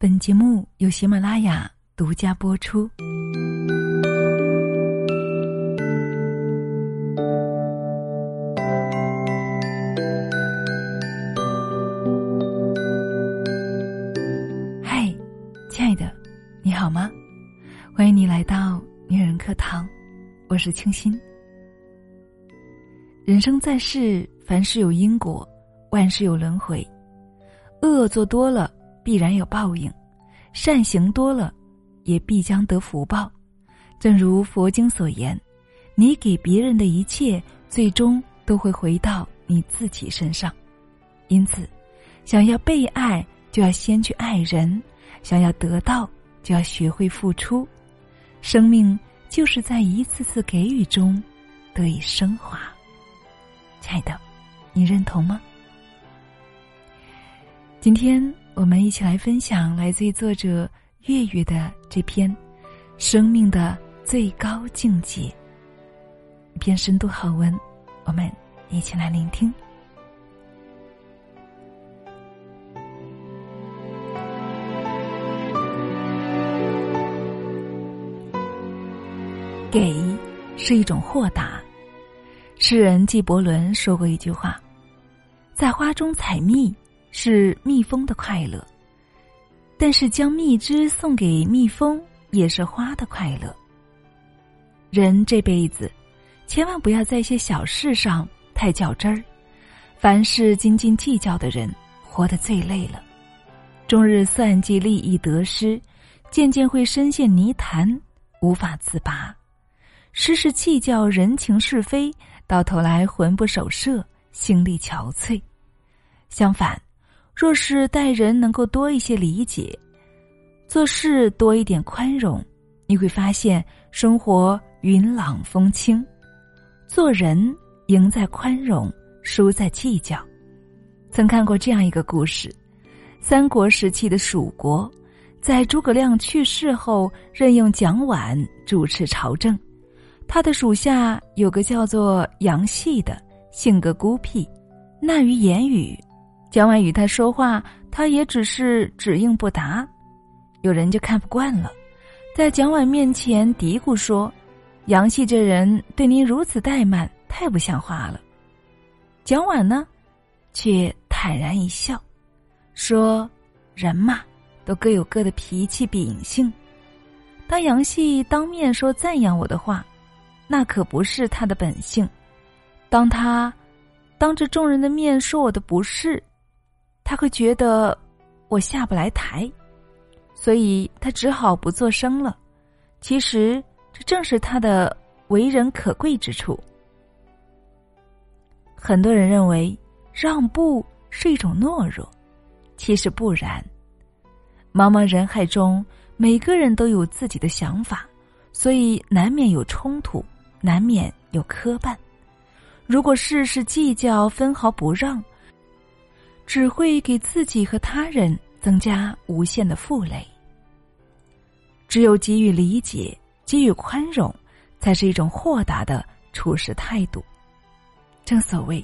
本节目由喜马拉雅独家播出。嗨，亲爱的，你好吗？欢迎你来到女人课堂，我是清新。人生在世，凡事有因果，万事有轮回。恶做多了，必然有报应；善行多了，也必将得福报。正如佛经所言：“你给别人的一切，最终都会回到你自己身上。”因此，想要被爱，就要先去爱人；想要得到，就要学会付出。生命就是在一次次给予中得以升华。亲爱的，你认同吗？今天我们一起来分享来自于作者月月的这篇《生命的最高境界》一篇深度好文，我们一起来聆听。给是一种豁达。诗人纪伯伦说过一句话：“在花中采蜜是蜜蜂的快乐，但是将蜜汁送给蜜蜂也是花的快乐。”人这辈子，千万不要在一些小事上太较真儿，凡事斤斤计较的人，活得最累了。终日算计利益得失，渐渐会深陷泥潭，无法自拔。时时计较人情是非。到头来魂不守舍，心力憔悴。相反，若是待人能够多一些理解，做事多一点宽容，你会发现生活云朗风轻。做人赢在宽容，输在计较。曾看过这样一个故事：三国时期的蜀国，在诸葛亮去世后，任用蒋琬主持朝政。他的属下有个叫做杨戏的，性格孤僻，难于言语。蒋琬与他说话，他也只是只应不答。有人就看不惯了，在蒋琬面前嘀咕说：“杨戏这人对您如此怠慢，太不像话了。”蒋琬呢，却坦然一笑，说：“人嘛，都各有各的脾气秉性。当杨戏当面说赞扬我的话。”那可不是他的本性。当他当着众人的面说我的不是，他会觉得我下不来台，所以他只好不作声了。其实这正是他的为人可贵之处。很多人认为让步是一种懦弱，其实不然。茫茫人海中，每个人都有自己的想法，所以难免有冲突。难免有磕绊，如果事事计较、分毫不让，只会给自己和他人增加无限的负累。只有给予理解、给予宽容，才是一种豁达的处事态度。正所谓，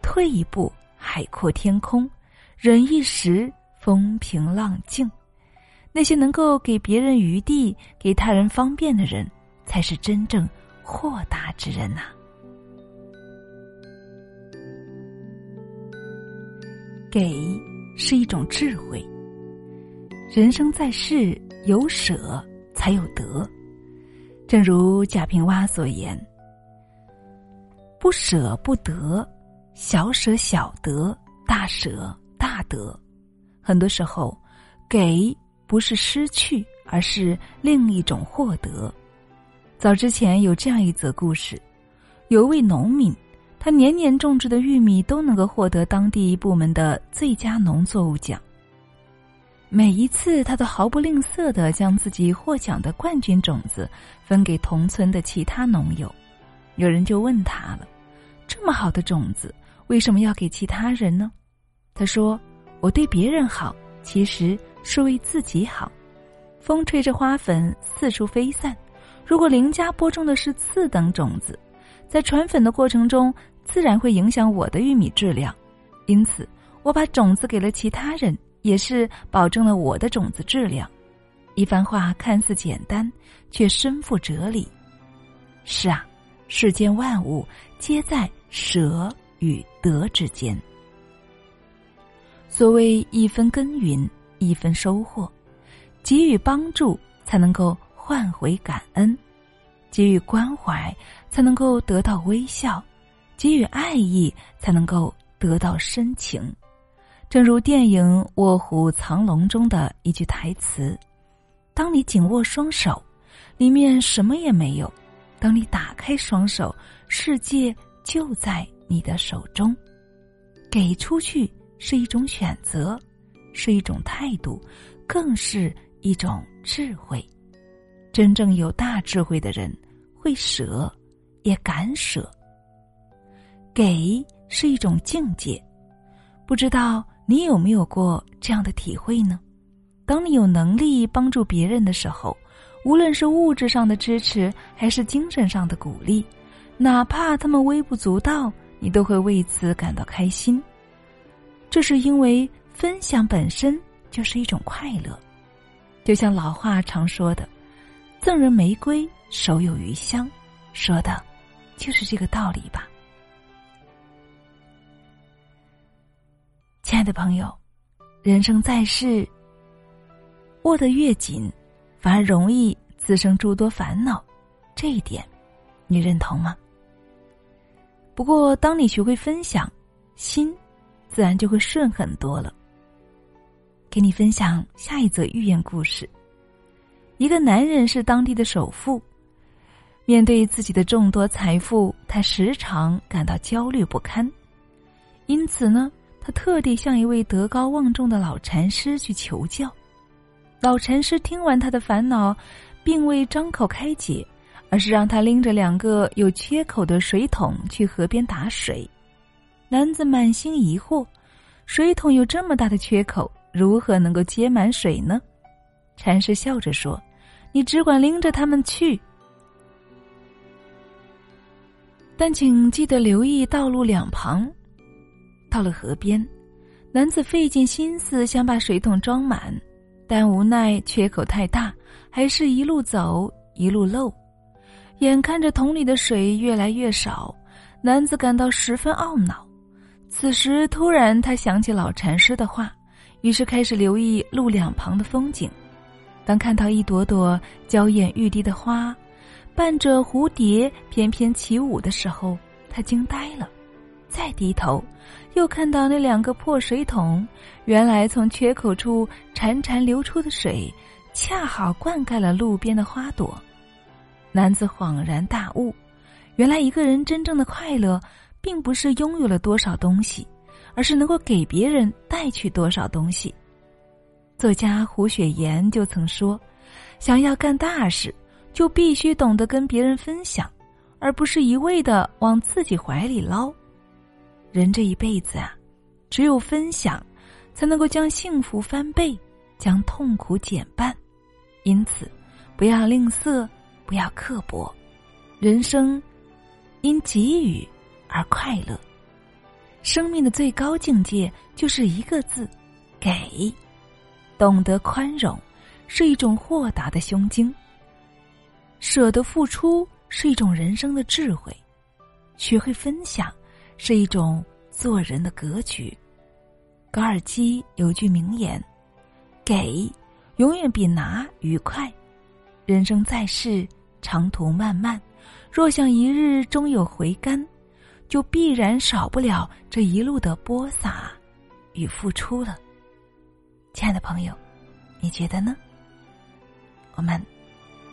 退一步海阔天空，忍一时风平浪静。那些能够给别人余地、给他人方便的人，才是真正。豁达之人呐，给是一种智慧。人生在世，有舍才有得。正如贾平凹所言：“不舍不得，小舍小得，大舍大得。”很多时候，给不是失去，而是另一种获得。早之前有这样一则故事，有位农民，他年年种植的玉米都能够获得当地部门的最佳农作物奖。每一次，他都毫不吝啬的将自己获奖的冠军种子分给同村的其他农友。有人就问他了：“这么好的种子，为什么要给其他人呢？”他说：“我对别人好，其实是为自己好。”风吹着花粉四处飞散。如果邻家播种的是次等种子，在传粉的过程中，自然会影响我的玉米质量。因此，我把种子给了其他人，也是保证了我的种子质量。一番话看似简单，却深负哲理。是啊，世间万物皆在舍与得之间。所谓一分耕耘一分收获，给予帮助才能够换回感恩，给予关怀才能够得到微笑，给予爱意才能够得到深情。正如电影《卧虎藏龙》中的一句台词。当你紧握双手，里面什么也没有；当你打开双手，世界就在你的手中。给出去是一种选择，是一种态度，更是一种智慧。真正有大智慧的人，会舍，也敢舍。给是一种境界，不知道你有没有过这样的体会呢？当你有能力帮助别人的时候，无论是物质上的支持还是精神上的鼓励，哪怕他们微不足道，你都会为此感到开心。这是因为分享本身就是一种快乐，就像老话常说的：“赠人玫瑰，手有余香。”说的，就是这个道理吧。亲爱的朋友，人生在世。握得越紧，反而容易滋生诸多烦恼，这一点，你认同吗？不过，当你学会分享，心自然就会顺很多了。给你分享下一则寓言故事：一个男人是当地的首富，面对自己的众多财富，他时常感到焦虑不堪，因此呢，特地向一位德高望重的老禅师去求教。老禅师听完他的烦恼，并未张口开解，而是让他拎着两个有缺口的水桶去河边打水。男子满心疑惑：水桶有这么大的缺口，如何能够接满水呢？禅师笑着说：“你只管拎着它们去，但请记得留意道路两旁。”到了河边，男子费尽心思想把水桶装满。但无奈缺口太大，还是一路走一路漏，眼看着桶里的水越来越少，男子感到十分懊恼。此时突然他想起老禅师的话，于是开始留意路两旁的风景。当看到一朵朵娇艳欲滴的花，伴着蝴蝶翩翩起舞的时候，他惊呆了。再低头，又看到那两个破水桶，原来从缺口处潺潺流出的水，恰好灌溉了路边的花朵。男子恍然大悟，原来一个人真正的快乐，并不是拥有了多少东西，而是能够给别人带去多少东西。作家胡雪岩就曾说：“想要干大事，就必须懂得跟别人分享，而不是一味的往自己怀里捞。”人这一辈子啊，只有分享，才能够将幸福翻倍，将痛苦减半。因此，不要吝啬，不要刻薄。人生因给予而快乐。生命的最高境界就是一个字：给。懂得宽容，是一种豁达的胸襟；舍得付出，是一种人生的智慧；学会分享。是一种做人的格局。高尔基有句名言：“给，永远比拿愉快。”人生在世，长途漫漫，若想一日终有回甘，就必然少不了这一路的播撒与付出了。亲爱的朋友，你觉得呢？我们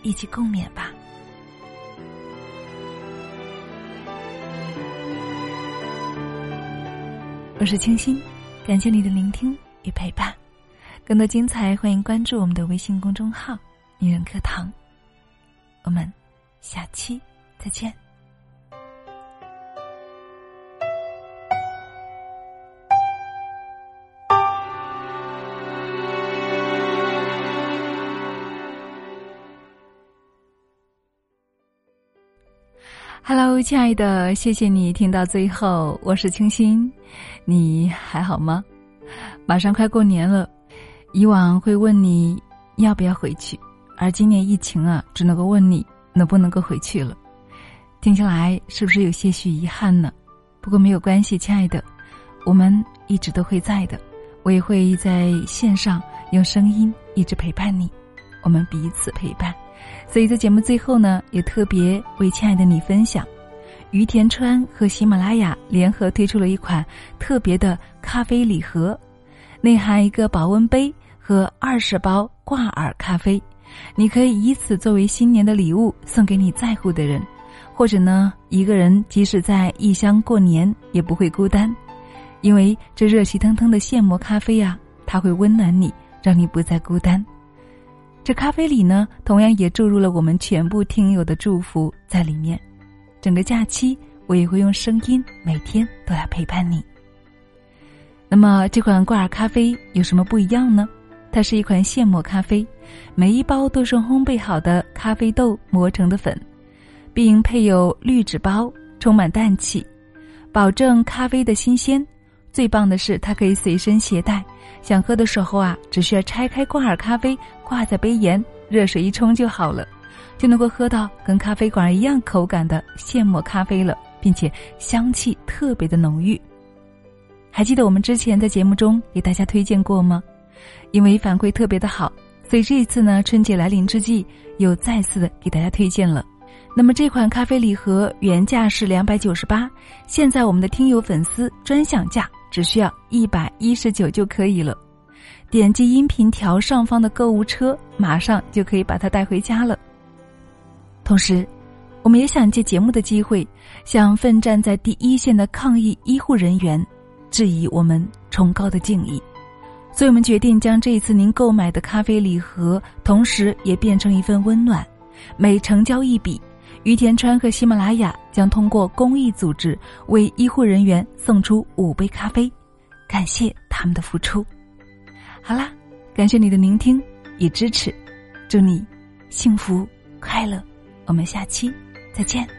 一起共勉吧。我是清新，感谢你的聆听与陪伴。更多精彩，欢迎关注我们的微信公众号“女人课堂”。我们下期再见。亲爱的，谢谢你听到最后，我是清新，你还好吗？马上快过年了，以往会问你要不要回去，而今年疫情啊，只能够问你能不能够回去了。听起来是不是有些许遗憾呢？不过没有关系，亲爱的，我们一直都会在的，我也会在线上用声音一直陪伴你，我们彼此陪伴。所以在节目最后呢，也特别为亲爱的你分享，于田川和喜马拉雅联合推出了一款特别的咖啡礼盒，内含一个保温杯和二十包挂耳咖啡，你可以以此作为新年的礼物送给你在乎的人。或者呢，一个人即使在异乡过年也不会孤单，因为这热气腾腾的现磨咖啡啊，它会温暖你，让你不再孤单。这咖啡里呢，同样也注入了我们全部听友的祝福在里面。整个假期，我也会用声音每天都来陪伴你。那么这款挂耳咖啡有什么不一样呢？它是一款现磨咖啡，每一包都是烘焙好的咖啡豆磨成的粉。并配有滤纸包，充满氮气，保证咖啡的新鲜。最棒的是，它可以随身携带，想喝的时候啊，只需要拆开挂耳咖啡，挂在杯沿，热水一冲就好了，就能够喝到跟咖啡馆一样口感的现磨咖啡了，并且香气特别的浓郁。还记得我们之前在节目中给大家推荐过吗？因为反馈特别的好，所以这一次呢，春节来临之际，又再次的给大家推荐了。那么这款咖啡礼盒原价是两百九十八，现在我们的听友粉丝专享价只需要一百一十九就可以了。点击音频条上方的购物车，马上就可以把它带回家了。同时，我们也想借节目的机会，向奋战在第一线的抗疫医护人员致以我们崇高的敬意。所以我们决定将这一次您购买的咖啡礼盒，同时也变成一份温暖，每成交一笔。于田川和喜马拉雅将通过公益组织为医护人员送出五杯咖啡，感谢他们的付出。好啦，感谢你的聆听与支持，祝你幸福快乐，我们下期再见。